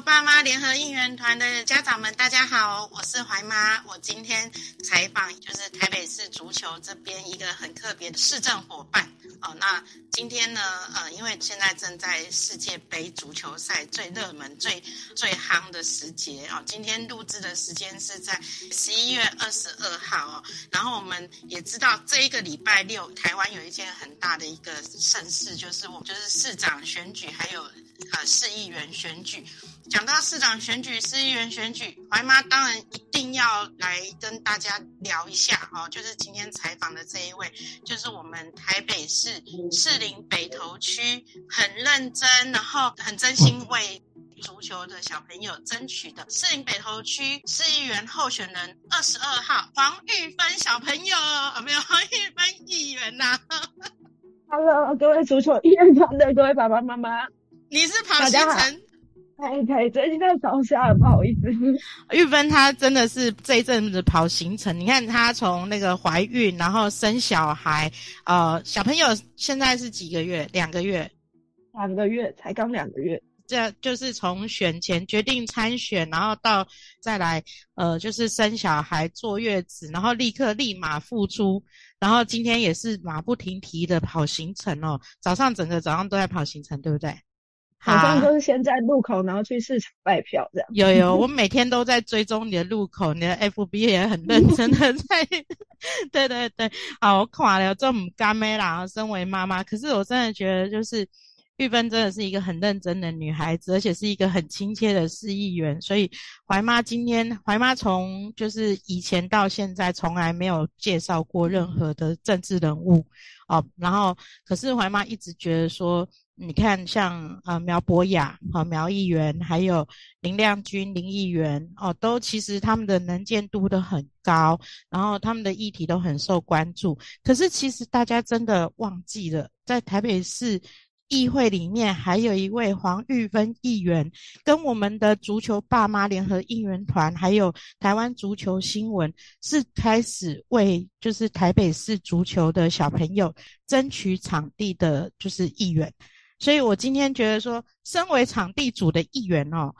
爸妈联合应援团的家长们，大家好，我是怀妈。我今天采访就是台北市足球这边一个很特别的市政伙伴哦。那今天呢，呃，因为现在正在世界杯足球赛最热门、最最夯的时节哦。今天录制的时间是在十一月二十二号哦。然后我们也知道，这一个礼拜六，台湾有一件很大的一个盛事，就是我就是市长选举，还有呃市议员选举。讲到市长选举、市议员选举，怀妈当然一定要来跟大家聊一下哦。就是今天采访的这一位，就是我们台北市士林北投区很认真，然后很真心为足球的小朋友争取的士林北投区市议员候选人二十二号黄玉芬小朋友，有没有黄玉芬议员呐？Hello，各位足球应援团的各位爸爸妈妈，你是跑新城？可以可以，最近在烧虾，不好意思。玉芬她真的是这一阵子跑行程，你看她从那个怀孕，然后生小孩，呃，小朋友现在是几个月？两个月？两个月，才刚两个月。这就是从选前决定参选，然后到再来，呃，就是生小孩、坐月子，然后立刻立马复出，然后今天也是马不停蹄的跑行程哦。早上整个早上都在跑行程，对不对？好像就是先在路口，然后去市场卖票这样。有有，我每天都在追踪你的路口，你的 FB 也很认真的在。对对对，好，我垮了，这么干妹啦。身为妈妈，可是我真的觉得，就是玉芬真的是一个很认真的女孩子，而且是一个很亲切的市议员。所以怀妈今天，怀妈从就是以前到现在，从来没有介绍过任何的政治人物哦。然后，可是怀妈一直觉得说。你看，像呃苗博雅、和苗议员，还有林亮君林议员哦，都其实他们的能见度都很高，然后他们的议题都很受关注。可是其实大家真的忘记了，在台北市议会里面，还有一位黄玉芬议员，跟我们的足球爸妈联合应援团，还有台湾足球新闻，是开始为就是台北市足球的小朋友争取场地的，就是议员。所以我今天觉得说，身为场地主的议员哦，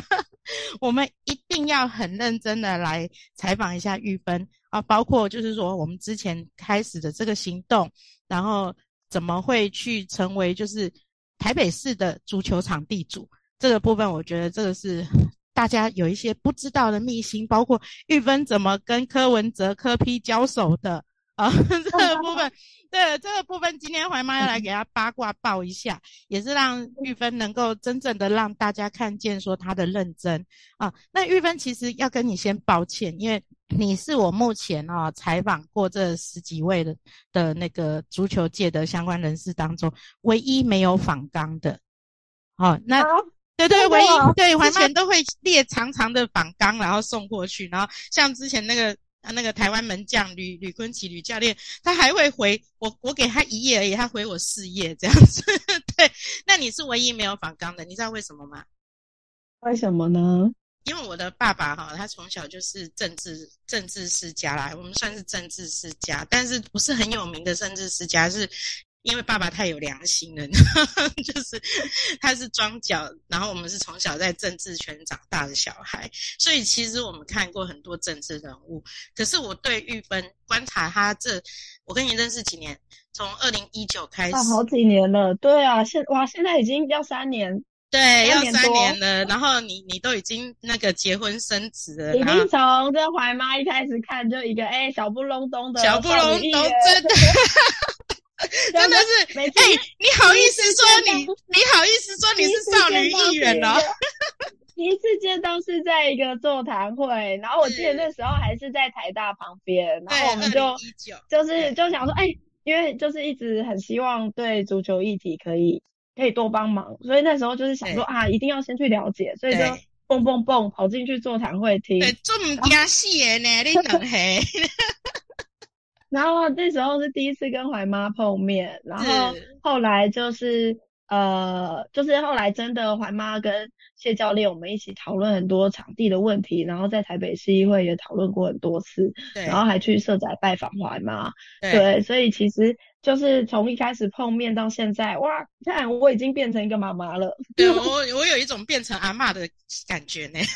我们一定要很认真的来采访一下玉芬啊，包括就是说我们之前开始的这个行动，然后怎么会去成为就是台北市的足球场地主这个部分，我觉得这个是 大家有一些不知道的秘辛，包括玉芬怎么跟柯文哲、柯批交手的。啊，这个部分，对这个部分，今天怀妈要来给他八卦报一下，也是让玉芬能够真正的让大家看见说他的认真啊。那玉芬其实要跟你先抱歉，因为你是我目前啊采访过这十几位的的那个足球界的相关人士当中，唯一没有访纲的。好，那对对，唯一对完全都会列长长的访纲，然后送过去，然后像之前那个。那个台湾门将吕吕坤奇吕教练，他还会回我，我给他一页而已，他回我四页这样子。对，那你是唯一没有反刚的，你知道为什么吗？为什么呢？因为我的爸爸哈，他从小就是政治政治世家啦，我们算是政治世家，但是不是很有名的政治世家是。因为爸爸太有良心了，就是他是庄脚，然后我们是从小在政治圈长大的小孩，所以其实我们看过很多政治人物。可是我对玉芬观察他这，我跟你认识几年？从二零一九开始，好几年了。对啊，现哇，现在已经要三年，对，要三年了。然后你你都已经那个结婚生子了，已经从这怀妈一开始看就一个哎小不隆咚的小不隆咚，真的。真的是，哎，你好意思说你，你好意思说你是少女议员哦？第一次见到是在一个座谈会，然后我记得那时候还是在台大旁边，然后我们就就是就想说，哎，因为就是一直很希望对足球议题可以可以多帮忙，所以那时候就是想说啊，一定要先去了解，所以就蹦蹦蹦跑进去座谈会听。对，这么惊死的呢，你等黑。然后那时候是第一次跟怀妈碰面，然后后来就是呃，就是后来真的怀妈跟谢教练我们一起讨论很多场地的问题，然后在台北市议会也讨论过很多次，然后还去社宅拜访怀妈，对，所以其实就是从一开始碰面到现在，哇，看我已经变成一个妈妈了，对我 我有一种变成阿妈的感觉呢。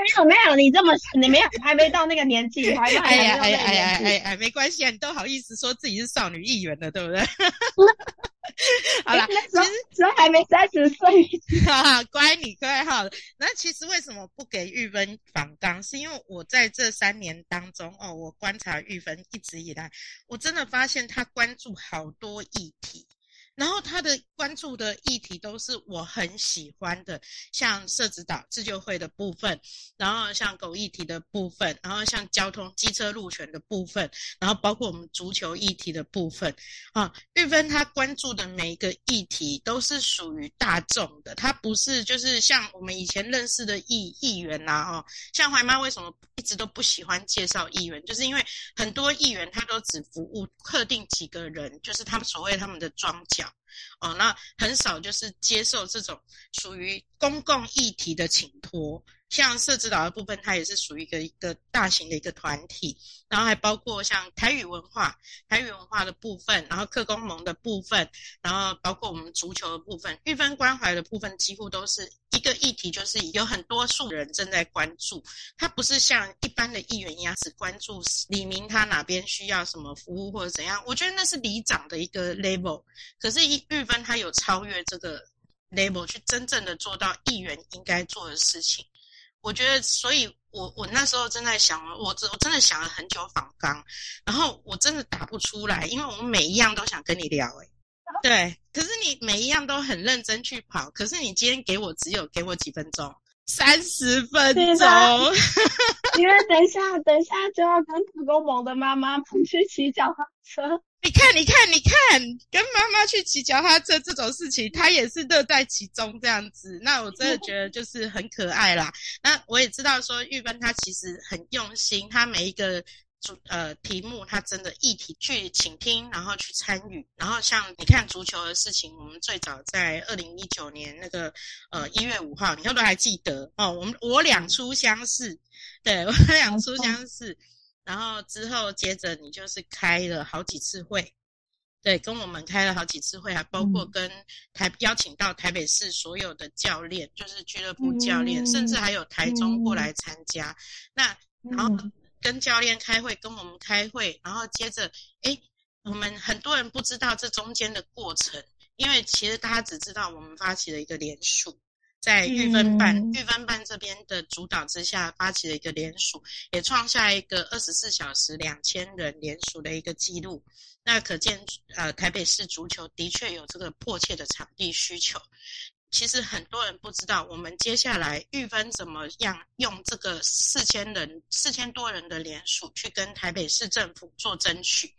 没有没有，你这么你没有还没到那个年纪，还还哎呀哎呀哎呀哎哎，没关系啊，你都好意思说自己是少女议员了，对不对？好了，其实只还没三十岁，哈 哈，乖你乖哈。那其实为什么不给玉芬访刚？是因为我在这三年当中哦，我观察玉芬一直以来，我真的发现她关注好多议题。然后他的关注的议题都是我很喜欢的，像社子岛自救会的部分，然后像狗议题的部分，然后像交通机车路权的部分，然后包括我们足球议题的部分。啊，玉芬他关注的每一个议题都是属于大众的，他不是就是像我们以前认识的议议员呐，哦，像怀妈为什么一直都不喜欢介绍议员，就是因为很多议员他都只服务特定几个人，就是他们所谓他们的庄脚。哦，那很少就是接受这种属于公共议题的请托。像社指导的部分，它也是属于一个一个大型的一个团体，然后还包括像台语文化、台语文化的部分，然后客工盟的部分，然后包括我们足球的部分、玉芬关怀的部分，几乎都是一个议题，就是有很多数人正在关注。它不是像一般的议员一样，只关注李明他哪边需要什么服务或者怎样。我觉得那是里长的一个 level，可是玉玉芬他有超越这个 label，去真正的做到议员应该做的事情。我觉得，所以我我那时候正在想，我真我真的想了很久仿纲，然后我真的打不出来，因为我们每一样都想跟你聊，哎，对，可是你每一样都很认真去跑，可是你今天给我只有给我几分钟，三十分钟，因为等一下等一下就要跟土工盟的妈妈去骑脚踏车。你看，你看，你看，跟妈妈去骑脚踏车这种事情，他也是乐在其中这样子。那我真的觉得就是很可爱啦。那我也知道说玉芬她其实很用心，她每一个主呃题目，她真的议题去倾听，然后去参与。然后像你看足球的事情，我们最早在二零一九年那个呃一月五号，你都还记得哦。我们我两初相识，对我两初相识。然后之后接着你就是开了好几次会，对，跟我们开了好几次会，还包括跟台邀请到台北市所有的教练，就是俱乐部教练，甚至还有台中过来参加。那然后跟教练开会，跟我们开会，然后接着，哎，我们很多人不知道这中间的过程，因为其实大家只知道我们发起了一个联署。在玉芬办玉芬办这边的主导之下，发起了一个联署，也创下一个二十四小时两千人联署的一个记录。那可见，呃，台北市足球的确有这个迫切的场地需求。其实很多人不知道，我们接下来玉芬怎么样用这个四千人、四千多人的联署去跟台北市政府做争取。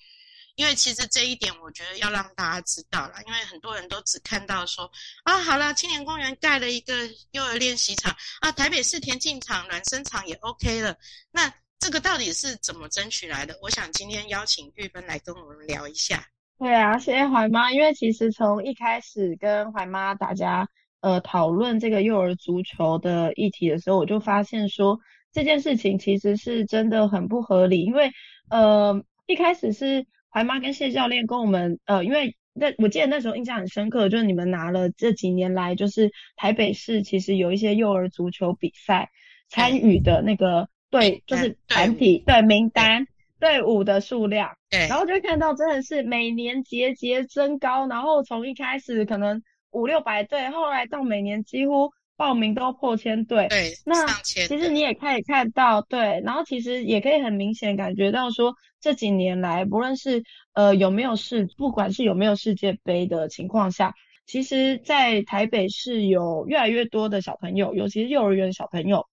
因为其实这一点，我觉得要让大家知道了，因为很多人都只看到说啊，好了，青年公园盖了一个幼儿练习场啊，台北市田径场、暖身场也 OK 了。那这个到底是怎么争取来的？我想今天邀请玉芬来跟我们聊一下。对啊，谢谢怀妈。因为其实从一开始跟怀妈大家呃讨论这个幼儿足球的议题的时候，我就发现说这件事情其实是真的很不合理，因为呃一开始是。怀妈跟谢教练跟我们，呃，因为那我记得那时候印象很深刻，就是你们拿了这几年来，就是台北市其实有一些幼儿足球比赛参与的那个队，就是团体对名单队伍的数量，对，然后就会看到真的是每年节节增高，然后从一开始可能五六百队，后来到每年几乎。报名都破千对，对，那其实你也可以看到，对，然后其实也可以很明显感觉到说，这几年来，不论是呃有没有世，不管是有没有世界杯的情况下，其实，在台北市有越来越多的小朋友，尤其是幼儿园小朋友，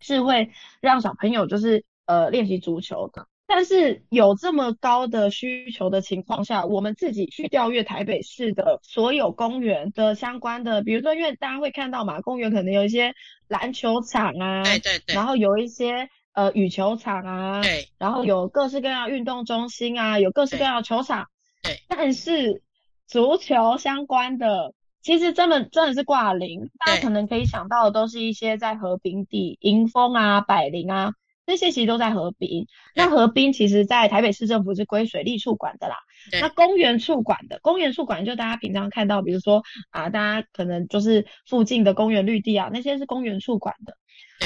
是会让小朋友就是呃练习足球的。但是有这么高的需求的情况下，我们自己去调阅台北市的所有公园的相关的，比如说，因为大家会看到嘛，公园可能有一些篮球场啊，对对对，然后有一些呃羽球场啊，对，然后有各式各样运动中心啊，有各式各样的球场，对，但是足球相关的，其实真的真的是挂零，大家可能可以想到的都是一些在河滨地，迎风啊，百灵啊。那些其实都在河滨，那河滨其实，在台北市政府是归水利处管的啦。那公园处管的，公园处管就大家平常看到，比如说啊，大家可能就是附近的公园绿地啊，那些是公园处管的。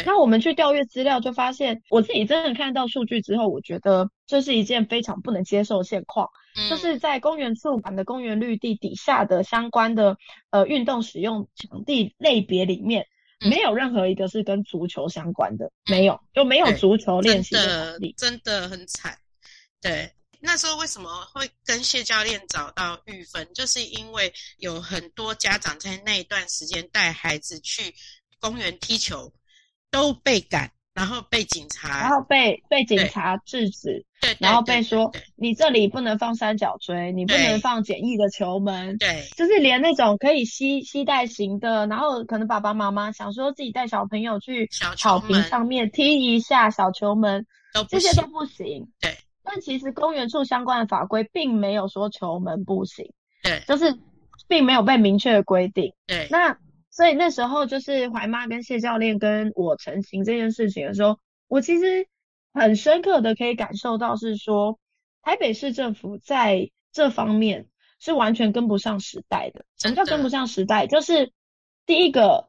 那我们去调阅资料，就发现我自己真的看到数据之后，我觉得这是一件非常不能接受的现况，就是在公园处管的公园绿地底下的相关的呃运动使用场地类别里面。没有任何一个是跟足球相关的，没有就没有足球练习的场地，真的很惨。对，那时候为什么会跟谢教练找到玉芬，就是因为有很多家长在那一段时间带孩子去公园踢球，都被赶。然后被警察，然后被被警察制止，对，然后被说你这里不能放三角锥，你不能放简易的球门，对，就是连那种可以吸吸带型的，然后可能爸爸妈妈想说自己带小朋友去草坪上面踢一下小球门，这些都不行，对。但其实公园处相关的法规并没有说球门不行，对，就是并没有被明确的规定，对。那所以那时候就是怀妈跟谢教练跟我成型这件事情的时候，我其实很深刻的可以感受到是说，台北市政府在这方面是完全跟不上时代的。什么叫跟不上时代？就是第一个，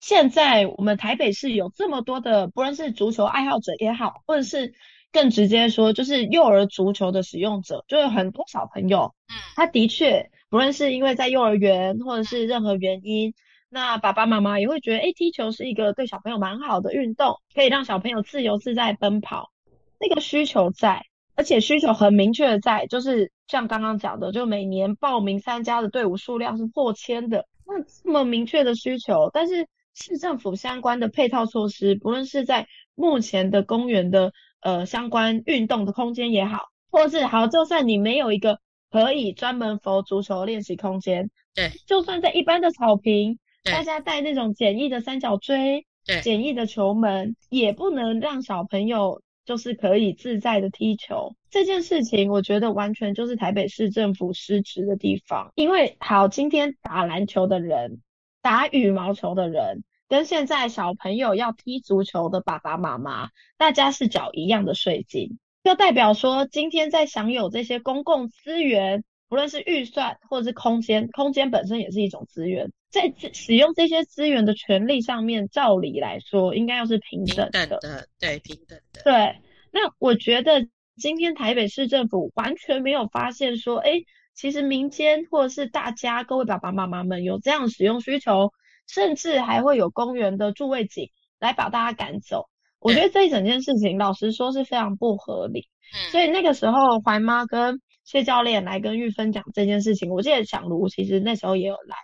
现在我们台北市有这么多的，不论是足球爱好者也好，或者是更直接说，就是幼儿足球的使用者，就有很多小朋友，嗯，他的确不论是因为在幼儿园或者是任何原因。那爸爸妈妈也会觉得，哎，踢球是一个对小朋友蛮好的运动，可以让小朋友自由自在奔跑，那个需求在，而且需求很明确的在，就是像刚刚讲的，就每年报名参加的队伍数量是破千的，那这么明确的需求，但是市政府相关的配套措施，不论是在目前的公园的呃相关运动的空间也好，或是好，就算你没有一个可以专门佛足球练习空间，对，就算在一般的草坪。大家带那种简易的三角锥，对，简易的球门，也不能让小朋友就是可以自在的踢球。这件事情，我觉得完全就是台北市政府失职的地方。因为好，今天打篮球的人，打羽毛球的人，跟现在小朋友要踢足球的爸爸妈妈，大家是缴一样的税金，就代表说，今天在享有这些公共资源。不论是预算或者是空间，空间本身也是一种资源，在使用这些资源的权利上面，照理来说应该要是平等的，对，平等的。对，那我觉得今天台北市政府完全没有发现说，哎，其实民间或者是大家各位爸爸妈妈们有这样使用需求，甚至还会有公园的助卫警来把大家赶走。我觉得这一整件事情，老实说是非常不合理。所以那个时候，怀妈跟谢教练来跟玉芬讲这件事情，我记得小卢其实那时候也有来，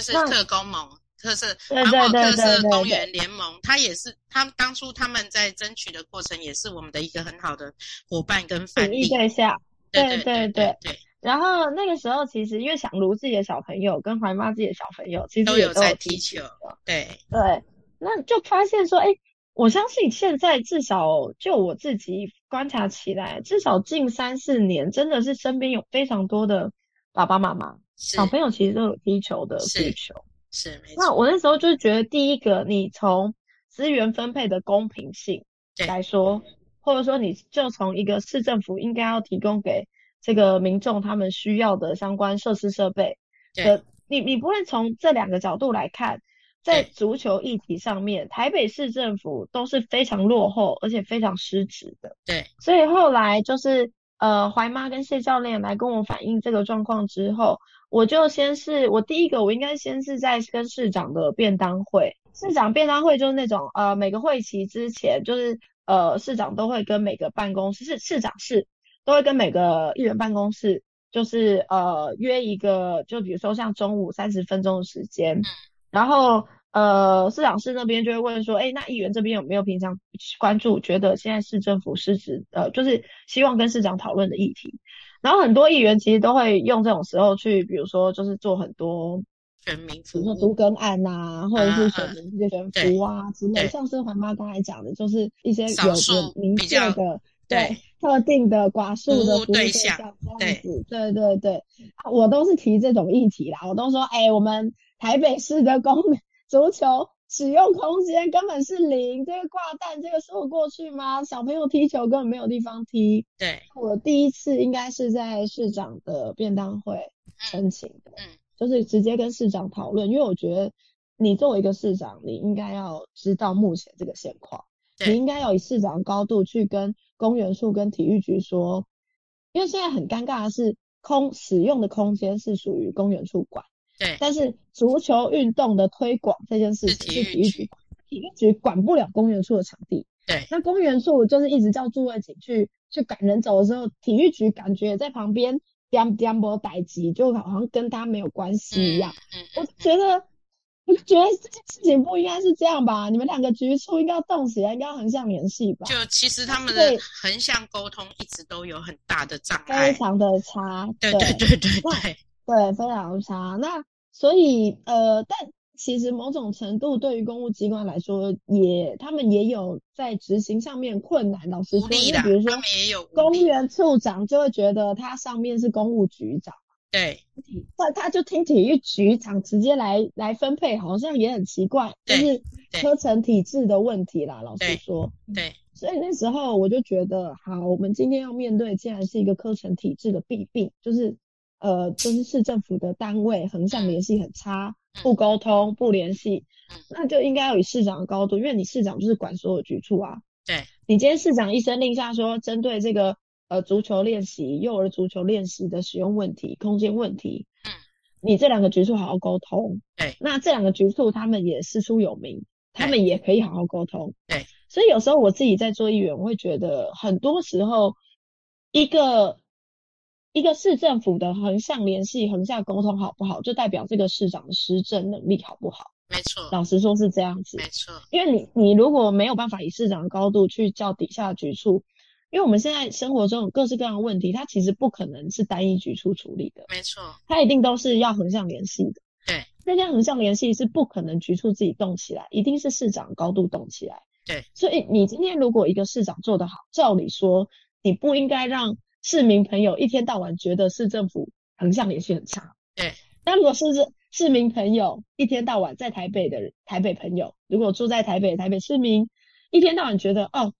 就是特工盟，特色环保特色公园联盟，他也是，他当初他们在争取的过程，也是我们的一个很好的伙伴跟反例对象。对对对对。然后那个时候，其实因为想卢自己的小朋友跟怀妈自己的小朋友，其实都有在踢球。对对，那就发现说，哎。我相信现在至少就我自己观察起来，至少近三四年，真的是身边有非常多的爸爸妈妈小朋友其实都有踢球的需求。是没错。那我那时候就觉得，第一个，你从资源分配的公平性来说，或者说你就从一个市政府应该要提供给这个民众他们需要的相关设施设备的，你你不会从这两个角度来看。在足球议题上面，台北市政府都是非常落后，而且非常失职的。对，所以后来就是呃，怀妈跟谢教练来跟我反映这个状况之后，我就先是我第一个，我应该先是在跟市长的便当会，市长便当会就是那种呃，每个会期之前，就是呃，市长都会跟每个办公室市市长室都会跟每个议员办公室。就是呃约一个，就比如说像中午三十分钟的时间，嗯然后呃市长室那边就会问说，哎，那议员这边有没有平常关注，觉得现在市政府失职，呃，就是希望跟市长讨论的议题。然后很多议员其实都会用这种时候去，比如说就是做很多，选民比服务，如说都更案呐、或者是选民这些选对服啊之类，像是环妈刚才讲的，就是一些有有明比较确的。对对特定的寡数的服务对对象象这对样子，对对对，啊我都是提这种议题啦，我都说，哎，我们台北市的公 足球使用空间根本是零，这个挂蛋这个说得过去吗？小朋友踢球根本没有地方踢。对，我第一次应该是在市长的便当会申请的，嗯。就是直接跟市长讨论，因为我觉得你作为一个市长，你应该要知道目前这个现况，对。你应该要以市长高度去跟公园处跟体育局说，因为现在很尴尬的是，空使用的空间是属于公园处管，对，但是足球运动的推广这件事情是体育局管，体育局管不了公园处的场地。对，那公园处就是一直叫驻卫警去去赶人走的时候，体育局感觉在旁边颠颠簸逮急，就好像跟他没有关系一样。嗯，嗯我觉得，我就觉得这件事情不应该是这样吧？你们两个局处应该要动起来，应该要横向联系吧？就其实他们的横向沟通一直都有很大的障碍非，常的差，对对对对对，对，非常差。那所以呃，但其实某种程度对于公务机关来说，也他们也有在执行上面困难。老实说，比如说他们也有无公务员处长就会觉得他上面是公务局长，对那他就听体育局长直接来来分配，好像也很奇怪，就对是对科层体制的问题啦。老实对说，对所以那时候我就觉得，好，我们今天要面对，既然是一个科层体制的弊病，就是呃，就是市政府的单位横向联系很差，嗯不沟通、不联系嗯，那就应该要以市长的高度，因为你市长就是管所有局处啊。对你今天市长一声令下说，针对这个呃足球练习、幼儿足球练习的使用问题、空间问题，嗯，你这两个局处好好沟通。对，那这两个局处他们也师出有名，他们也可以好好沟通。对，所以有时候我自己在做议员，我会觉得很多时候一个一个市政府的横向联系、横向沟通好不好，就代表这个市长的施政能力好不好。没错老实说是这样子。没错，因为你你如果没有办法以市长的高度去叫底下局处，因为我们现在生活中有各式各样的问题，它其实不可能是单一局处处理的，没错，它一定都是要横向联系的。对，那些横向联系是不可能局处自己动起来，一定是市长高度动起来。对，所以你今天如果一个市长做得好，照理说你不应该让市民朋友一天到晚觉得市政府横向联系很差。对，那如果是市市民朋友一天到晚在台北的台北朋友，如果住在台北的台北市民一天到晚觉得哦，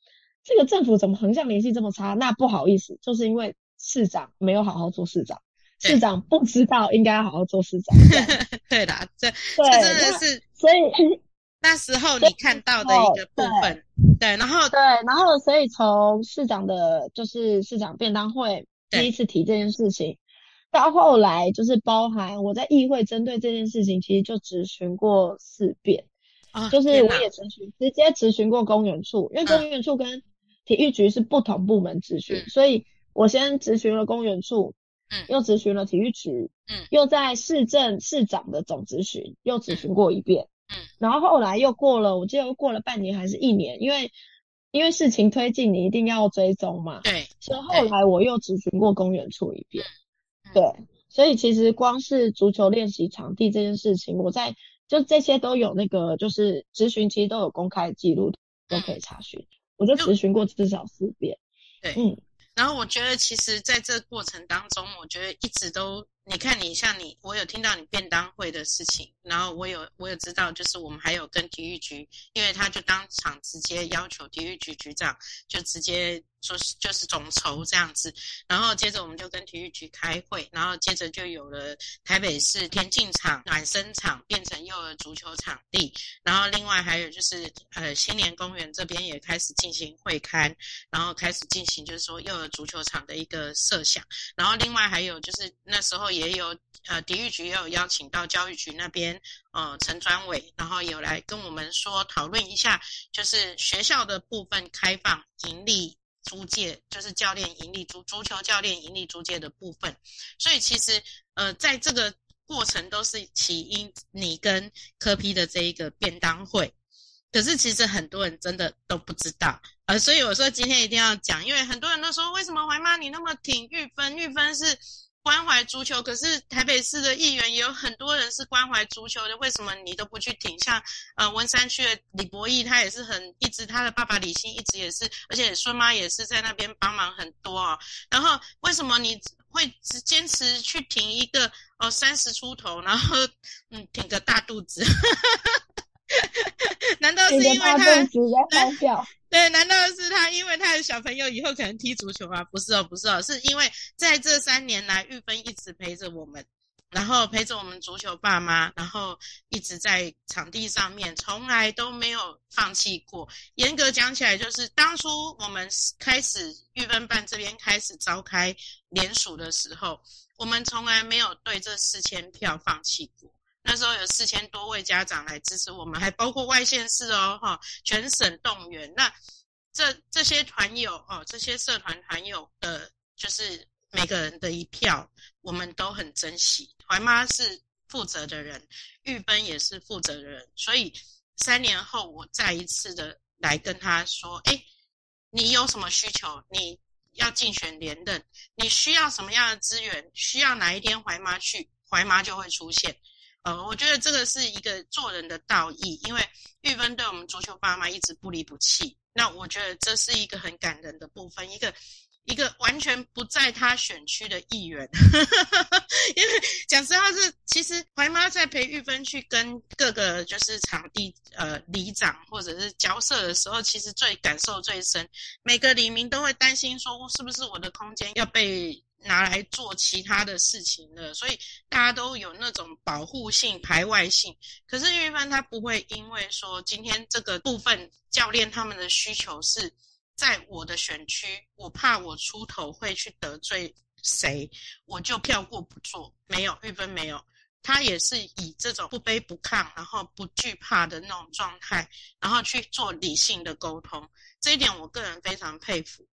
这个政府怎么横向联系这么差？那不好意思，就是因为市长没有好好做市长，市长不知道应该好好做市长。对啦，这对，这真的是所以那时候你看到的一个部分，对，然后对，然后所以从市长的就是市长便当会第一次提这件事情，到后来就是包含我在议会针对这件事情，其实就质询过四遍，啊，就是我也咨询，直接咨询过公园处，因为公园处跟体育局是不同部门咨询，嗯。所以我先咨询了公园处，嗯。又咨询了体育局，嗯。又在市政市长的总咨询又咨询过一遍，嗯然后后来又过了，我记得又过了半年还是一年，因为因为事情推进，你一定要追踪嘛，对所以后来我又咨询过公园处一遍，嗯对，所以其实光是足球练习场地这件事情，我在就这些都有那个就是咨询，其实都有公开记录，都可以查询。我就咨询过至少四遍。对嗯，然后我觉得，其实在这过程当中，我觉得一直都，你看你像你，我有听到你便当会的事情，然后我有我有知道，就是我们还有跟体育局，因为他就当场直接要求体育局局长就直接说是就是总筹这样子，然后接着我们就跟体育局开会，然后接着就有了台北市田径场、暖身场变成幼儿足球场地，然后另外还有就是呃新年公园这边也开始进行会刊，然后开始进行就是说幼儿足球场的一个设想，然后另外还有就是那时候也有呃体育局也有邀请到教育局那边呃陈专委，然后有来跟我们说讨论一下，就是学校的部分开放盈利。租借，就是教练盈利足足球教练盈利租借的部分。所以其实呃，在这个过程都是起因你跟科批的这一个便当会。可是其实很多人真的都不知道，呃，所以我说今天一定要讲，因为很多人都说为什么怀妈你那么挺玉芬？玉芬是关怀足球，可是台北市的议员也有很多人是关怀足球的，为什么你都不去挺？像呃文山区的李博义，他也是很一直他的爸爸李欣一直也是，而且孙妈也是在那边帮忙很多啊。然后为什么你会只坚持去挺一个哦三十出头，然后嗯挺个大肚子？难道是因为他？对，对难道是他？因为他的小朋友以后可能踢足球啊？不是哦，不是哦，是因为在这三年来，玉芬一直陪着我们，然后陪着我们足球爸妈，然后一直在场地上面，从来都没有放弃过。严格讲起来，就是当初我们开始玉芬办这边开始召开联署的时候，我们从来没有对这四千票放弃过。那时候有四千多位家长来支持我们，还包括外县市哦，哈，全省动员。那这这些团友哦，这些社团团友的，就是每个人的一票，我们都很珍惜。怀妈是负责的人，玉芬也是负责的人，所以三年后我再一次的来跟他说：“哎，你有什么需求？你要竞选连任，你需要什么样的资源？需要哪一天怀妈去，怀妈就会出现。”呃，我觉得这个是一个做人的道义，因为玉芬对我们足球爸妈一直不离不弃。那我觉得这是一个很感人的部分，一个一个完全不在他选区的议员，因为讲实话是，其实怀妈在陪玉芬去跟各个就是场地呃里长或者是交涉的时候，其实最感受最深，每个里民都会担心说，是不是我的空间要被。拿来做其他的事情了，所以大家都有那种保护性、排外性。可是玉芬他不会因为说今天这个部分教练他们的需求是在我的选区，我怕我出头会去得罪谁，我就跳过不做。没有玉芬没有，他也是以这种不卑不亢，然后不惧怕的那种状态，然后去做理性的沟通。这一点我个人非常佩服。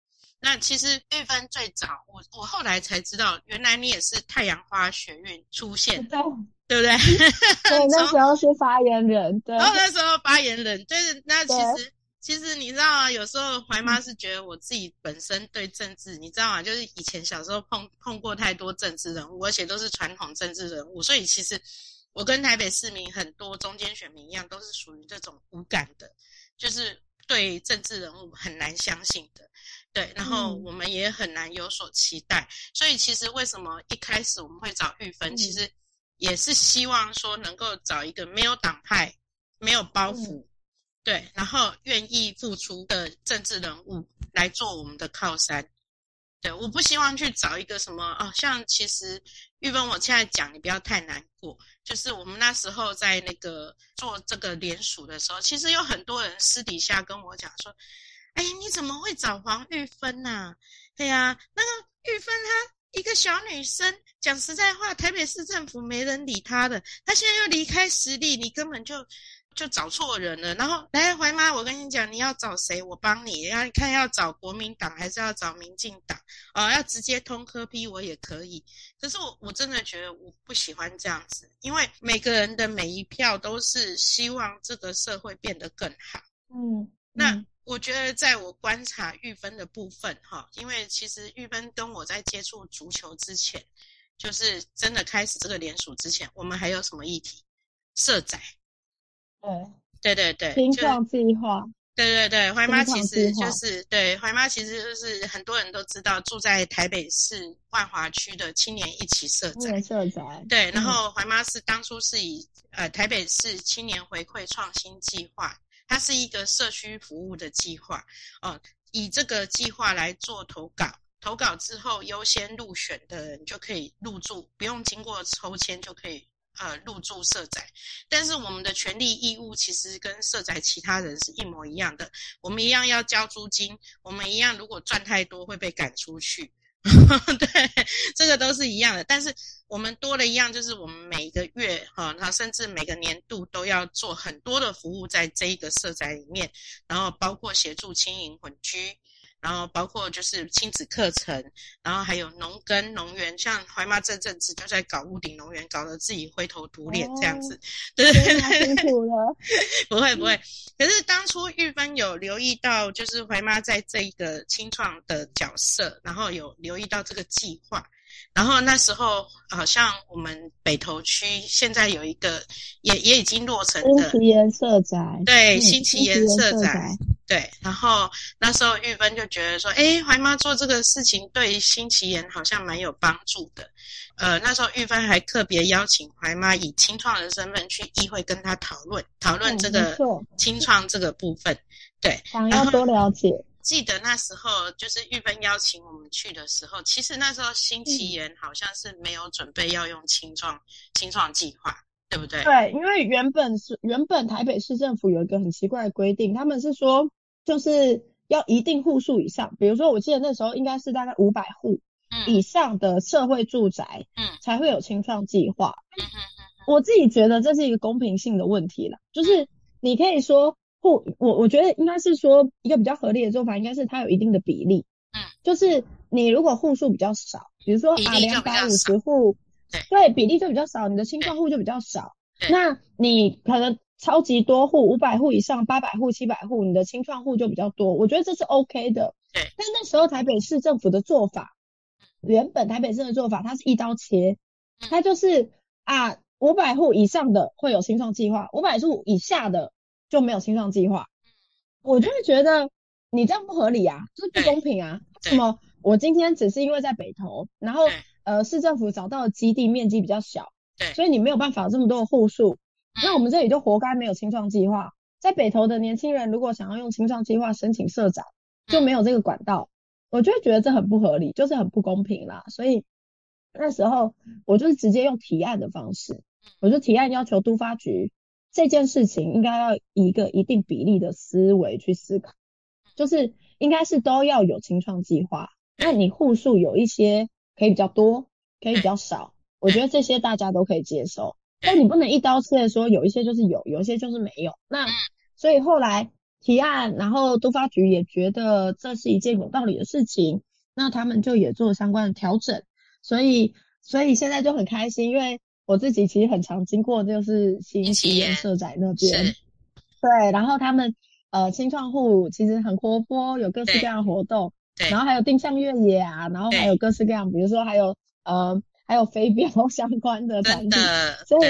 那其实玉芬最早，我我后来才知道，原来你也是太阳花学运出现，的对不对？对，那时候是发言人，对，然后那时候发言人，就是那其实其实你知道啊，有时候怀妈是觉得我自己本身对政治，你知道吗？就是以前小时候碰碰过太多政治人物，而且都是传统政治人物，所以其实我跟台北市民很多中间选民一样，都是属于这种无感的，就是对政治人物很难相信的。对，然后我们也很难有所期待，所以其实为什么一开始我们会找玉芬，其实也是希望说能够找一个没有党派、没有包袱，对，然后愿意付出的政治人物来做我们的靠山。对，我不希望去找一个什么哦，像其实玉芬，我现在讲你不要太难过，就是我们那时候在那个做这个联署的时候，其实有很多人私底下跟我讲说。哎，你怎么会找黄玉芬呐？对呀，那个玉芬她一个小女生，讲实在话，台北市政府没人理她的。她现在又离开实力，你根本就就找错人了。然后来怀妈，我跟你讲，你要找谁，我帮你。要看要找国民党还是要找民进党哦，要直接通科批我也可以。可是我我真的觉得我不喜欢这样子，因为每个人的每一票都是希望这个社会变得更好。嗯，那。我觉得，在我观察玉芬的部分，哈，因为其实玉芬跟我在接触足球之前，就是真的开始这个联署之前，我们还有什么议题？社宅。对，对对对。青创计划。对对对，怀妈其实就是对怀妈其实就是很多人都知道，住在台北市万华区的青年一起社宅。社宅。对，然后怀妈是当初是以呃台北市青年回馈创新计划。它是一个社区服务的计划，哦，以这个计划来做投稿，投稿之后优先入选的人就可以入住，不用经过抽签就可以呃入住社宅。但是我们的权利义务其实跟社宅其他人是一模一样的，我们一样要交租金，我们一样如果赚太多会被赶出去。对，这个都是一样的，但是我们多了一样，就是我们每一个月哈，那甚至每个年度都要做很多的服务在这一个社宅里面，然后包括协助轻盈混居，然后包括就是亲子课程，然后还有农耕农园，像怀妈这阵子就在搞屋顶农园，搞得自己灰头土脸这样子，对对对，辛苦了，不会不会。可是当初玉芬有留意到，就是怀妈在这一个清创的角色，然后有留意到这个计划。然后那时候，好像我们北投区现在有一个，也也已经落成的新奇颜色宅，对，新奇颜色宅，对。然后那时候玉芬就觉得说，哎，怀妈做这个事情对新奇颜好像蛮有帮助的。呃，那时候玉芬还特别邀请怀妈以清创的身份去议会跟他讨论讨论这个清创这个部分，对，想要多了解。记得那时候就是玉芬邀请我们去的时候，其实那时候新奇言好像是没有准备要用清创清创计划，对不对？对，因为原本是原本台北市政府有一个很奇怪的规定，他们是说就是要一定户数以上，比如说我记得那时候应该是大概五百户以上的社会住宅，嗯，才会有清创计划。嗯我自己觉得这是一个公平性的问题了，就是你可以说。户我我觉得应该是说一个比较合理的做法，应该是它有一定的比例，嗯，就是你如果户数比较少，比如说啊两百五十户，对，比例就比较少，你的清创户就比较少，那你可能超级多户五百户以上八百户七百户，你的清创户就比较多，我觉得这是 OK 的，对。但那时候台北市政府的做法，原本台北市的做法，它是一刀切，它就是啊五百户以上的会有清创计划，五百户以下的。就没有清创计划，我就会觉得你这样不合理啊，就是不公平啊。什么？我今天只是因为在北投，然后呃市政府找到的基地面积比较小，对，所以你没有办法这么多的户数，那我们这里就活该没有清创计划。在北投的年轻人如果想要用清创计划申请社长，就没有这个管道，我就会觉得这很不合理，就是很不公平啦。所以那时候我就是直接用提案的方式，我就提案要求都发局。这件事情应该要以一个一定比例的思维去思考，就是应该是都要有清创计划。那你户数有一些可以比较多，可以比较少，我觉得这些大家都可以接受。但你不能一刀切说有一些就是有，有一些就是没有。那所以后来提案，然后都发局也觉得这是一件有道理的事情，那他们就也做相关的调整。所以所以现在就很开心，因为。我自己其实很常经过，就是新奇颜社宅那边，对，然后他们呃新创户其实很活泼，有各式各样的活动，对，然后还有定向越野啊，然后还有各式各样，比如说还有呃还有飞镖 相关的团体，所以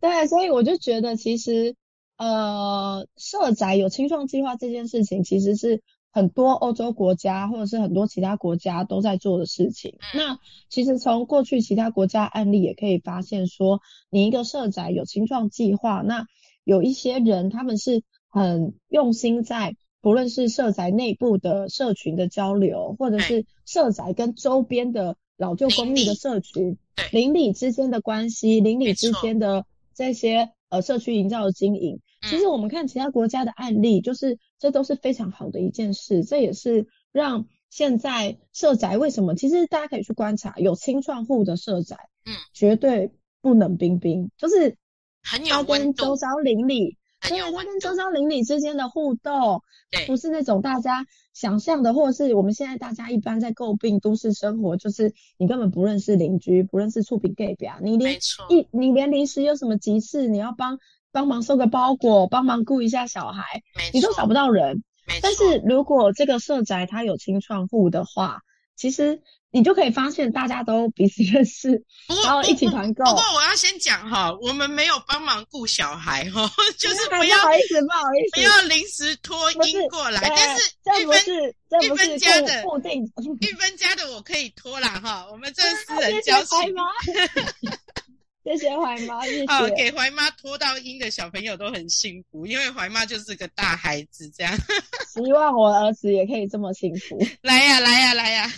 对，所以我就觉得其实呃社宅有青创计划这件事情，其实是。很多欧洲国家或者是很多其他国家都在做的事情。那其实从过去其他国家案例也可以发现，说你一个社宅有青创计划，那有一些人他们是很用心在，不论是社宅内部的社群的交流，或者是社宅跟周边的老旧公寓的社区邻里之间的关系，邻里之间的这些呃社区营造的经营。其实我们看其他国家的案例，就是这都是非常好的一件事。这也是让现在社宅为什么？其实大家可以去观察，有清创户的社宅，嗯，绝对不冷冰冰，就是很有温度。周遭邻里，对，他跟周遭邻里之间的互动，对，不是那种大家想象的，或者是我们现在大家一般在诟病都市生活，就是你根本不认识邻居，不认识触屏 gay 表，你连一你连临时有什么急事，你要帮。帮忙收个包裹，帮忙顾一下小孩，你都找不到人。但是如果这个社宅它有清创户的话，其实你就可以发现大家都彼此认识，然后一起团购。不过我要先讲哈，我们没有帮忙顾小孩哈，就是 不要不好意思，不好意思，不要临时拖音过来。但是一分一分家的一分家的我可以拖啦哈，我们这是私人交情。谢谢怀妈，谢谢。给怀妈拖到音的小朋友都很幸福，因为怀妈就是个大孩子，这样。希望我儿子也可以这么幸福。来呀，来呀，来呀！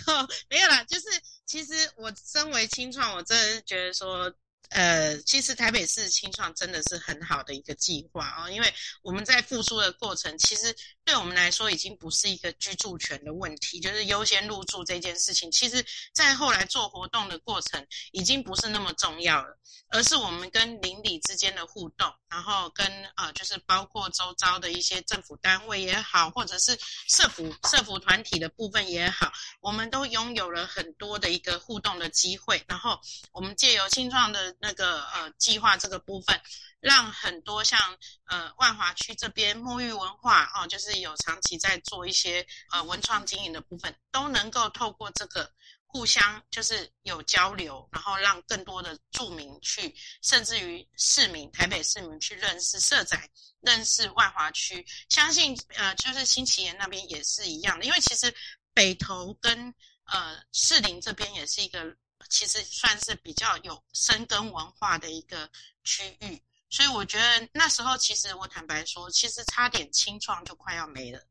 没有啦，就是其实我身为青创，我真的是觉得说，呃，其实台北市清创真的是很好的一个计划啊，因为我们在复苏的过程，其实对我们来说已经不是一个居住权的问题，就是优先入住这件事情，其实在后来做活动的过程已经不是那么重要了，而是我们跟邻里之间的互动，然后跟呃，就是包括周遭的一些政府单位也好，或者是社服社服团体的部分也好，我们都拥有了很多的一个互动的机会，然后我们借由清创的。那个呃计划这个部分，让很多像呃万华区这边沐浴文化哦，就是有长期在做一些呃文创经营的部分，都能够透过这个互相就是有交流，然后让更多的住民去，甚至于市民台北市民去认识社宅，认识万华区。相信呃就是新奇岩那边也是一样的，因为其实北投跟呃士林这边也是一个。其实算是比较有深根文化的一个区域，所以我觉得那时候其实我坦白说，其实差点清创就快要没了。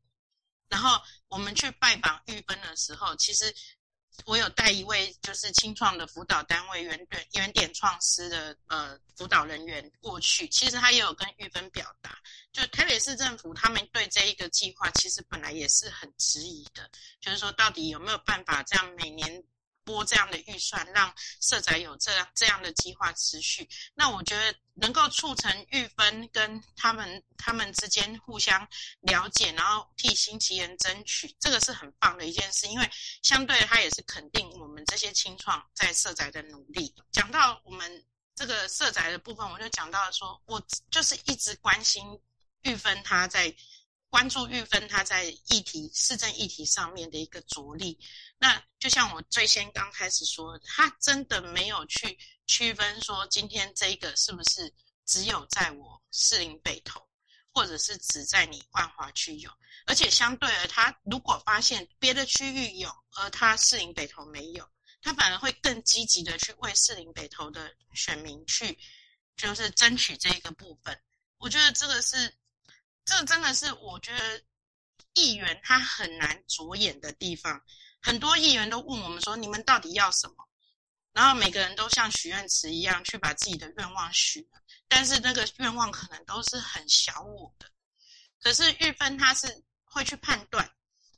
然后我们去拜访玉芬的时候，其实我有带一位就是清创的辅导单位原点原点创师的呃辅导人员过去，其实他也有跟玉芬表达，就台北市政府他们对这一个计划其实本来也是很质疑的，就是说到底有没有办法这样每年。拨这样的预算，让社宅有这样这样的计划持续，那我觉得能够促成玉芬跟他们他们之间互相了解，然后替新奇人争取，这个是很棒的一件事。因为相对他也是肯定我们这些清创在社宅的努力。讲到我们这个社宅的部分，我就讲到说，我就是一直关心玉芬他在。关注玉芬他在议题市政议题上面的一个着力，那就像我最先刚开始说，他真的没有去区分说今天这个是不是只有在我士林北投，或者是只在你万华区有，而且相对而他如果发现别的区域有，而他士林北投没有，他反而会更积极的去为士林北投的选民去就是争取这个部分，我觉得这个是。这真的是我觉得议员他很难着眼的地方。很多议员都问我们说：“你们到底要什么？”然后每个人都像许愿池一样去把自己的愿望许了，但是那个愿望可能都是很小我的。可是玉芬他是会去判断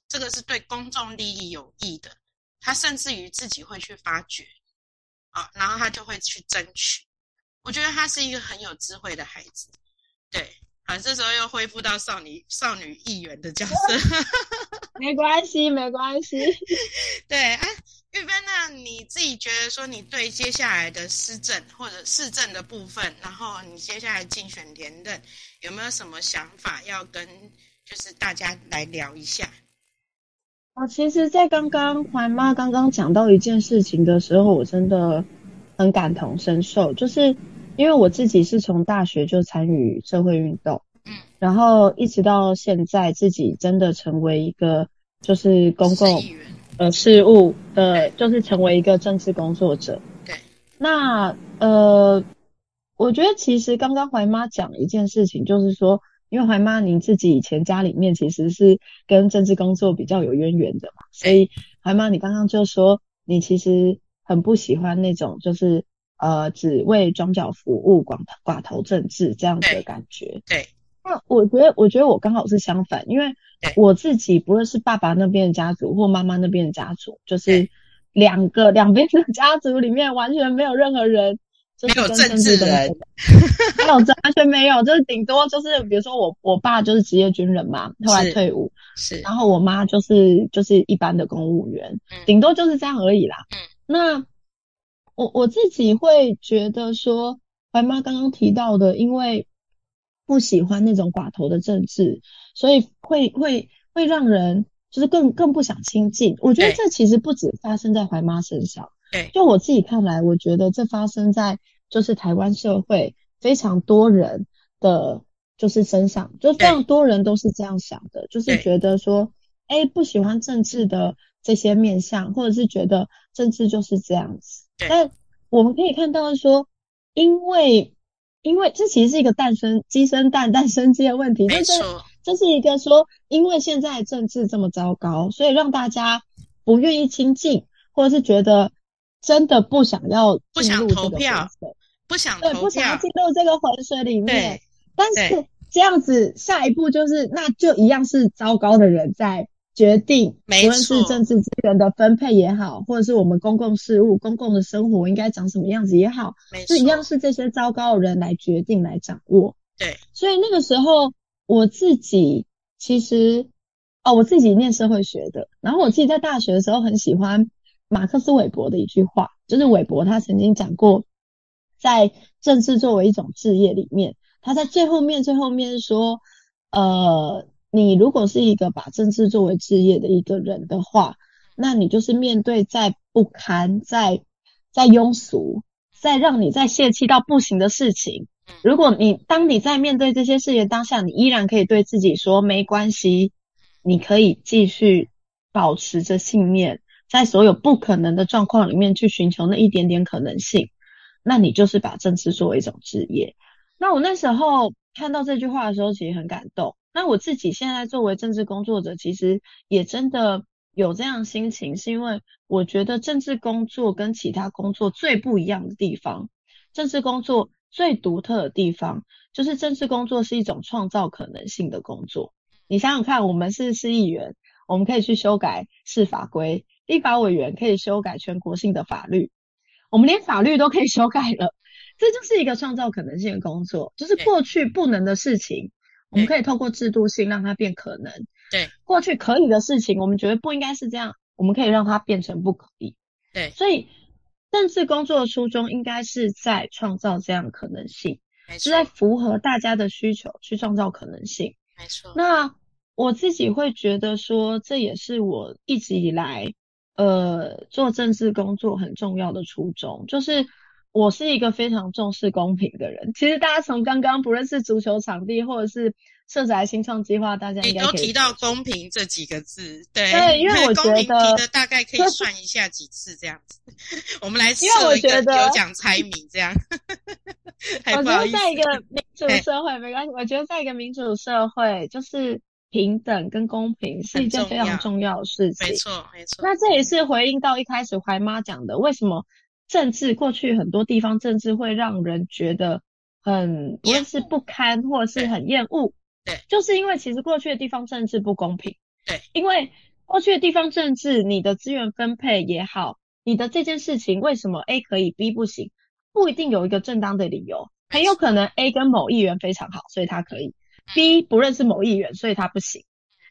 这个是对公众利益有益的，他甚至于自己会去发掘啊，然后他就会去争取。我觉得他是一个很有智慧的孩子，对。啊，这时候又恢复到少女少女议员的角色，没关系，没关系。对，哎，玉芬，那你自己觉得说，你对接下来的施政或者市政的部分，然后你接下来竞选连任，有没有什么想法要跟就是大家来聊一下？啊，其实，在刚刚怀妈刚刚讲到一件事情的时候，我真的很感同身受，就是。因为我自己是从大学就参与社会运动，嗯，然后一直到现在，自己真的成为一个就是公共呃事务的，就是成为一个政治工作者。对，那呃，我觉得其实刚刚怀妈讲一件事情，就是说，因为怀妈您自己以前家里面其实是跟政治工作比较有渊源的嘛，所以怀妈你刚刚就说你其实很不喜欢那种就是。呃，只为庄脚服务，寡寡头政治这样子的感觉。对，那我觉得，我觉得我刚好是相反，因为我自己不论是爸爸那边的家族或妈妈那边的家族，就是两个两边的家族里面完全没有任何人没有政治的人，没有完全没有，就是顶多就是比如说我我爸就是职业军人嘛，后来退伍，是，然后我妈就是就是一般的公务员，顶多就是这样而已啦。嗯，那。我我自己会觉得说，白妈刚刚提到的，因为不喜欢那种寡头的政治，所以会会会让人就是更更不想亲近。我觉得这其实不止发生在怀妈身上，对，就我自己看来，我觉得这发生在就是台湾社会非常多人的就是身上，就非常多人都是这样想的，就是觉得说，哎，不喜欢政治的这些面相，或者是觉得政治就是这样子。但我们可以看到说，因为因为这其实是一个诞生鸡生蛋蛋生鸡的问题，就是，这是一个说，因为现在政治这么糟糕，所以让大家不愿意亲近，或者是觉得真的不想要不想投票，不想对，不想要，进入这个浑水里面。但是这样子，下一步就是，那就一样是糟糕的人在决定，没无论是政治资源的分配也好，或者是我们公共事务、公共的生活应该长什么样子也好，没就一样，是这些糟糕的人来决定、来掌握。对，所以那个时候我自己其实，哦，我自己念社会学的，然后我自己在大学的时候很喜欢马克思韦伯的一句话，就是韦伯他曾经讲过，在政治作为一种置业里面，他在最后面最后面说，呃，你如果是一个把政治作为置业的一个人的话，那你就是面对再不堪、再再庸俗、再让你再泄气到不行的事情。如果你当你在面对这些事情当下，你依然可以对自己说没关系，你可以继续保持着信念，在所有不可能的状况里面去寻求那一点点可能性，那你就是把政治作为一种职业。那我那时候看到这句话的时候，其实很感动。那我自己现在作为政治工作者，其实也真的有这样心情，是因为我觉得政治工作跟其他工作最不一样的地方，政治工作最独特的地方，就是政治工作是一种创造可能性的工作。你想想看，我们是市议员，我们可以去修改市法规；立法委员可以修改全国性的法律，我们连法律都可以修改了。这就是一个创造可能性的工作，就是对过去不能的事情，我们可以透过制度性让它变可能。对过去可以的事情，我们觉得不应该是这样，我们可以让它变成不可以。对，所以政治工作的初衷应该是在创造这样的可能性，是在，符合大家的需求去创造可能性。没错，那我自己会觉得说，这也是我一直以来呃做政治工作很重要的初衷，就是我是一个非常重视公平的人。其实大家从刚刚不认识足球场地或者是社宅新创计划，大家你应该都提到公平这几个字，对，对因为我觉得提的大概可以 算一下几次这样子。我们来设一个有奖猜谜这样，我觉得在一个 民主社会没关系，我觉得在一个民主社会，就是平等跟公平是一件非常重要的事情。没错没错，那这也是回应到一开始怀妈讲的，为什么政治过去很多地方政治会让人觉得很不论是不堪或者是很厌恶，对，就是因为其实过去的地方政治不公平，对，因为过去的地方政治，你的资源分配也好，你的这件事情为什么 A 可以 B 不行，不一定有一个正当的理由，很有可能 A 跟某议员非常好，所以他可以；B 不认识某议员，所以他不行。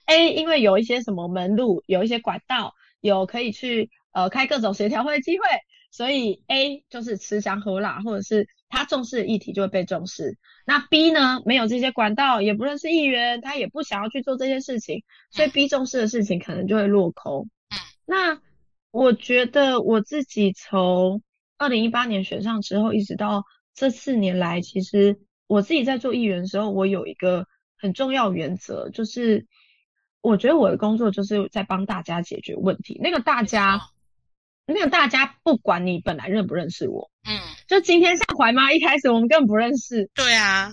A 因为有一些什么门路，有一些管道，有可以去呃开各种协调会的机会，所以 A 就是吃香喝辣，或者是他重视的议题就会被重视。那 B 呢，没有这些管道，也不认识议员，他也不想要去做这些事情，所以 B 重视的事情可能就会落空。嗯那我觉得我自己从二零一八年选上之后，一直到这四年来，其实我自己在做议员的时候，我有一个很重要原则，就是我觉得我的工作就是在帮大家解决问题。那个大家，那个大家不管你本来认不认识我，嗯，就今天像怀妈一开始我们根本不认识，对啊，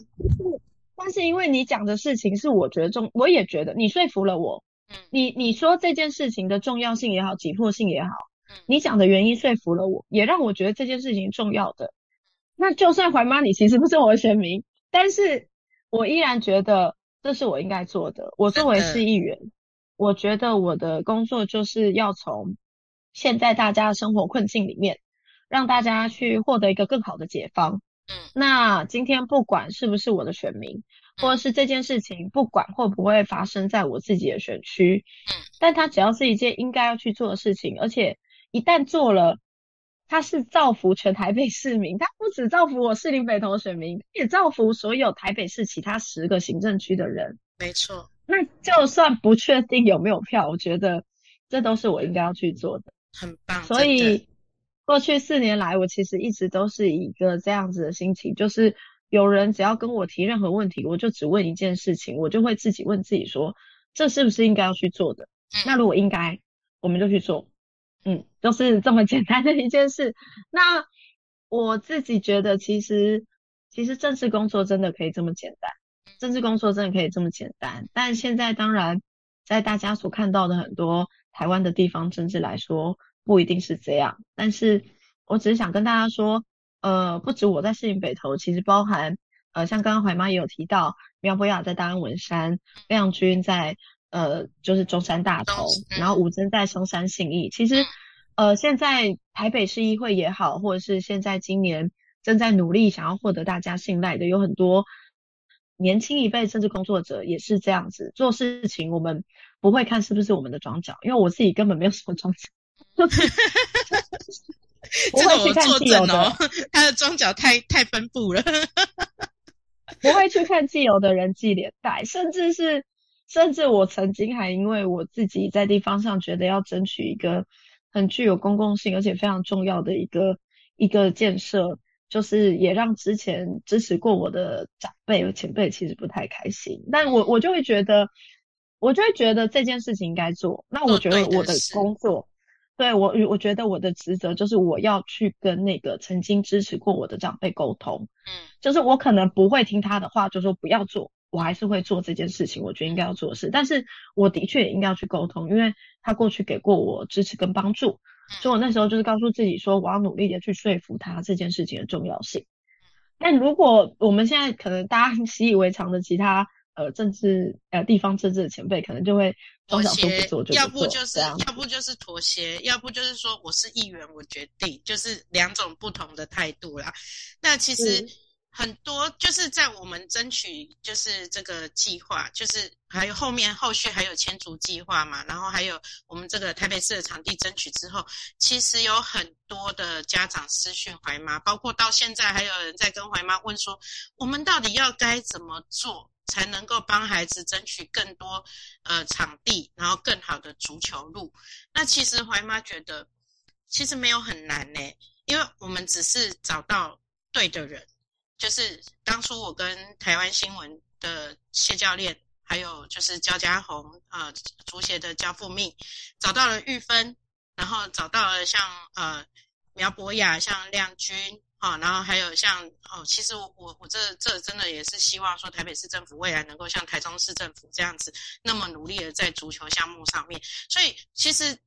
但是因为你讲的事情是我觉得重，我也觉得你说服了我。嗯你你说这件事情的重要性也好，急迫性也好嗯，你讲的原因说服了我，也让我觉得这件事情重要的。那就算怀妈你其实不是我的选民，但是我依然觉得这是我应该做的。我作为市议员，我觉得我的工作就是要从现在大家的生活困境里面，让大家去获得一个更好的解方。嗯那今天不管是不是我的选民，或者是这件事情不管会不会发生在我自己的选区，嗯，但它只要是一件应该要去做的事情，而且一旦做了，它是造福全台北市民，它不止造福我士林北投选民，也造福所有台北市其他十个行政区的人。没错，那就算不确定有没有票，我觉得这都是我应该要去做的。很棒，所以过去四年来，我其实一直都是一个这样子的心情，就是有人只要跟我提任何问题，我就只问一件事情，我就会自己问自己说，这是不是应该要去做的？嗯那如果应该，我们就去做。嗯，就是这么简单的一件事。那我自己觉得，其实其实政治工作真的可以这么简单，政治工作真的可以这么简单。但现在当然，在大家所看到的很多台湾的地方政治来说，不一定是这样。但是我只是想跟大家说，呃，不止我在适应北投，其实包含呃，像刚刚怀妈也有提到，苗博雅在大安文山，亮君在呃，就是中山大同，然后吴尊在松山信义。其实呃，现在台北市议会也好，或者是现在今年正在努力想要获得大家信赖的，有很多年轻一辈甚至工作者也是这样子做事情。我们不会看是不是我们的装脚，因为我自己根本没有什么装脚。这个我作证哦，他的装脚太太分布了，不会去看既有的人际连带，甚至是甚至我曾经还因为我自己在地方上觉得要争取一个很具有公共性而且非常重要的一个一个建设，就是也让之前支持过我的长辈前辈其实不太开心，但我我就会觉得，我就会觉得这件事情应该做，那我觉得我的工作。对我，我觉得我的职责就是我要去跟那个曾经支持过我的长辈沟通，嗯，就是我可能不会听他的话，就说不要做，我还是会做这件事情，我觉得应该要做的事，但是我的确也应该要去沟通，因为他过去给过我支持跟帮助，所以我那时候就是告诉自己说，我要努力的去说服他这件事情的重要性。但如果我们现在可能大家 习以为常的其他。呃，政治呃，地方政治的前辈可能就会妥协，要不就是要不就是妥协，要不就是说我是议员，我决定，就是两种不同的态度啦。那其实。很多就是在我们争取，就是这个计划，就是还有后面后续还有迁足计划嘛，然后还有我们这个台北市的场地争取之后，其实有很多的家长私讯怀妈，包括到现在还有人在跟怀妈问说，我们到底要该怎么做才能够帮孩子争取更多呃场地，然后更好的足球路？那其实怀妈觉得其实没有很难呢，因为我们只是找到对的人。就是当初我跟台湾新闻的谢教练，还有就是焦家宏，呃，足协的焦富命，找到了玉芬，然后找到了像呃苗博雅，像亮君，啊，然后还有像哦，其实我我我这这真的也是希望说台北市政府未来能够像台中市政府这样子，那么努力的在足球项目上面。所以其实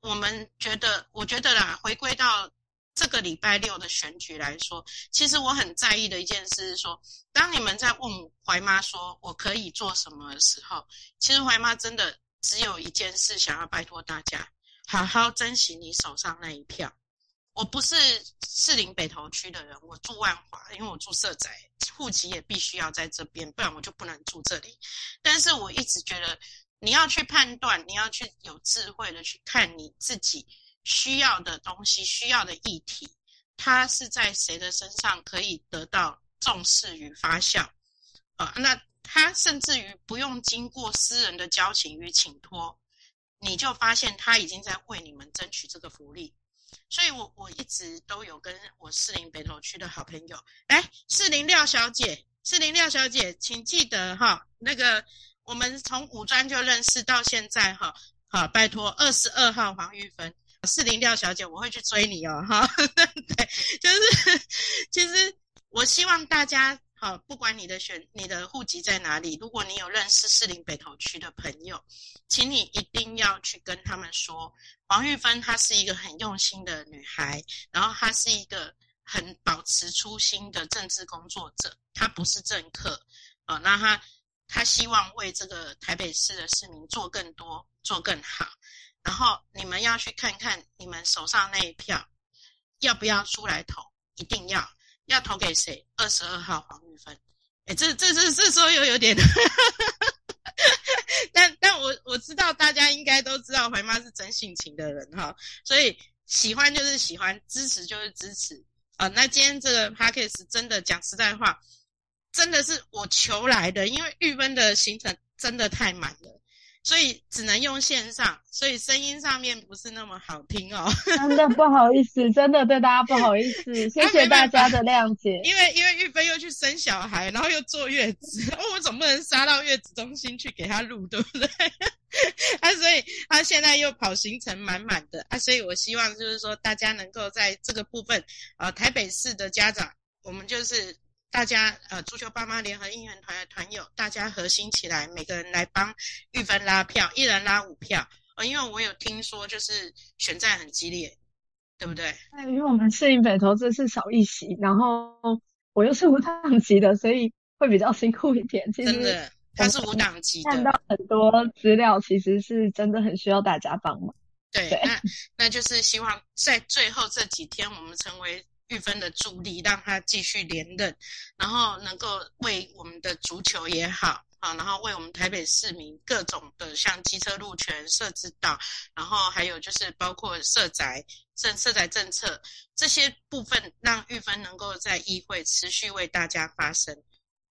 我们觉得，我觉得啦，回归到。这个礼拜六的选举来说，其实我很在意的一件事是说，当你们在问怀妈说我可以做什么的时候，其实怀妈真的只有一件事想要拜托大家，好好珍惜你手上那一票。我不是士林北投区的人，我住万华，因为我住社宅，户籍也必须要在这边，不然我就不能住这里。但是我一直觉得，你要去判断，你要去有智慧的去看你自己。需要的东西，需要的议题，它是在谁的身上可以得到重视与发酵啊？那他甚至于不用经过私人的交情与请托，你就发现他已经在为你们争取这个福利。所以，我我一直都有跟我士林北投区的好朋友，来，士林廖小姐，士林廖小姐，请记得哈，那个我们从五专就认识到现在哈，好，拜托二十二号黄玉芬。四零廖小姐，我会去追你哦，哈，对，就是 其实我希望大家好，不管你的选你的户籍在哪里，如果你有认识士林北投区的朋友，请你一定要去跟他们说，黄玉芬她是一个很用心的女孩，然后她是一个很保持初心的政治工作者，她不是政客啊，那她她希望为这个台北市的市民做更多，做更好。然后你们要去看看你们手上那一票要不要出来投，一定要要投给谁？二十二号黄玉芬。哎，这这这这时候又有点，但但我我知道大家应该都知道怀妈是真性情的人哈，所以喜欢就是喜欢，支持就是支持啊。那今天这个 p a c k a g e 真的讲实在话，真的是我求来的，因为玉芬的行程真的太满了。所以只能用线上，所以声音上面不是那么好听哦。真的不好意思，真的对大家不好意思，谢谢大家的谅解。因为因为玉飞又去生小孩，然后又坐月子，我总不能杀到月子中心去给他录，对不对？啊，所以他现在又跑行程满满的啊，所以我希望就是说大家能够在这个部分，呃，台北市的家长，我们就是。大家呃，足球爸妈联合应援团的团友，大家核心起来，每个人来帮玉芬拉票，一人拉五票。呃，因为我有听说，就是选战很激烈，对不对？对因为我们适应北投这次少一席，然后我又是无党籍的，所以会比较辛苦一点。其实他是无党籍的，看到很多资料，其实是真的很需要大家帮忙。对，那那就是希望在最后这几天，我们成为玉芬的助力，让他继续连任，然后能够为我们的足球也好。啊，然后为我们台北市民各种的像机车路权设置到，然后还有就是包括社宅政社宅政策这些部分，让玉芬能够在议会持续为大家发声，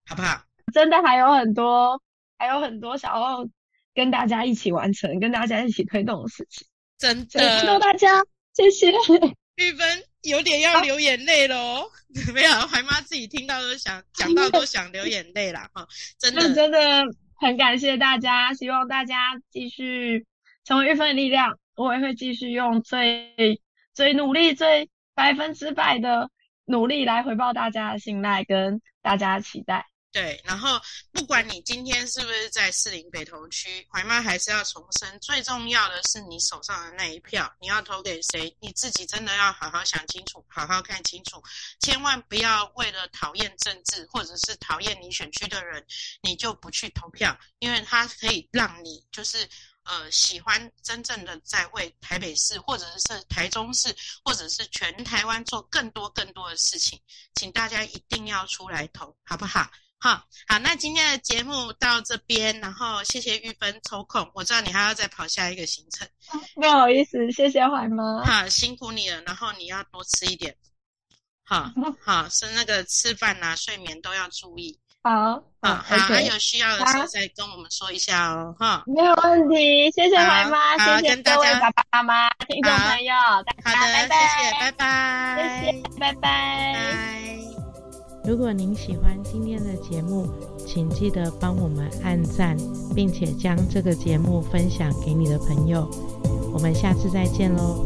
好不好？真的还有很多，还有很多想要跟大家一起完成、跟大家一起推动的事情。真的，谢谢大家，谢谢 玉芬。有点要流眼泪喽，没有，怀妈自己听到都想讲到都想流眼泪了哈，真的。真的很感谢大家，希望大家继续成为一份力量，我也会继续用最最努力、最百分之百的努力来回报大家的信赖跟大家的期待。对，然后不管你今天是不是在士林北投区，怀妈还是要重申，最重要的是你手上的那一票，你要投给谁？你自己真的要好好想清楚，好好看清楚，千万不要为了讨厌政治或者是讨厌你选区的人，你就不去投票，因为他可以让你就是呃喜欢真正的在为台北市或者是台中市或者是全台湾做更多更多的事情，请大家一定要出来投，好不好？好好，那今天的节目到这边，然后谢谢玉芬抽空，我知道你还要再跑下一个行程，不好意思，谢谢怀妈，好辛苦你了，然后你要多吃一点，好好是那个吃饭啊、睡眠都要注意，好，好，还有需要的时候再跟我们说一下哦，哈，没有问题，谢谢怀妈，谢谢各位爸爸妈妈、听众朋友，大家拜拜，谢谢，拜拜，谢谢，拜拜。如果您喜欢今天的节目，请记得帮我们按赞，并且将这个节目分享给你的朋友。我们下次再见喽。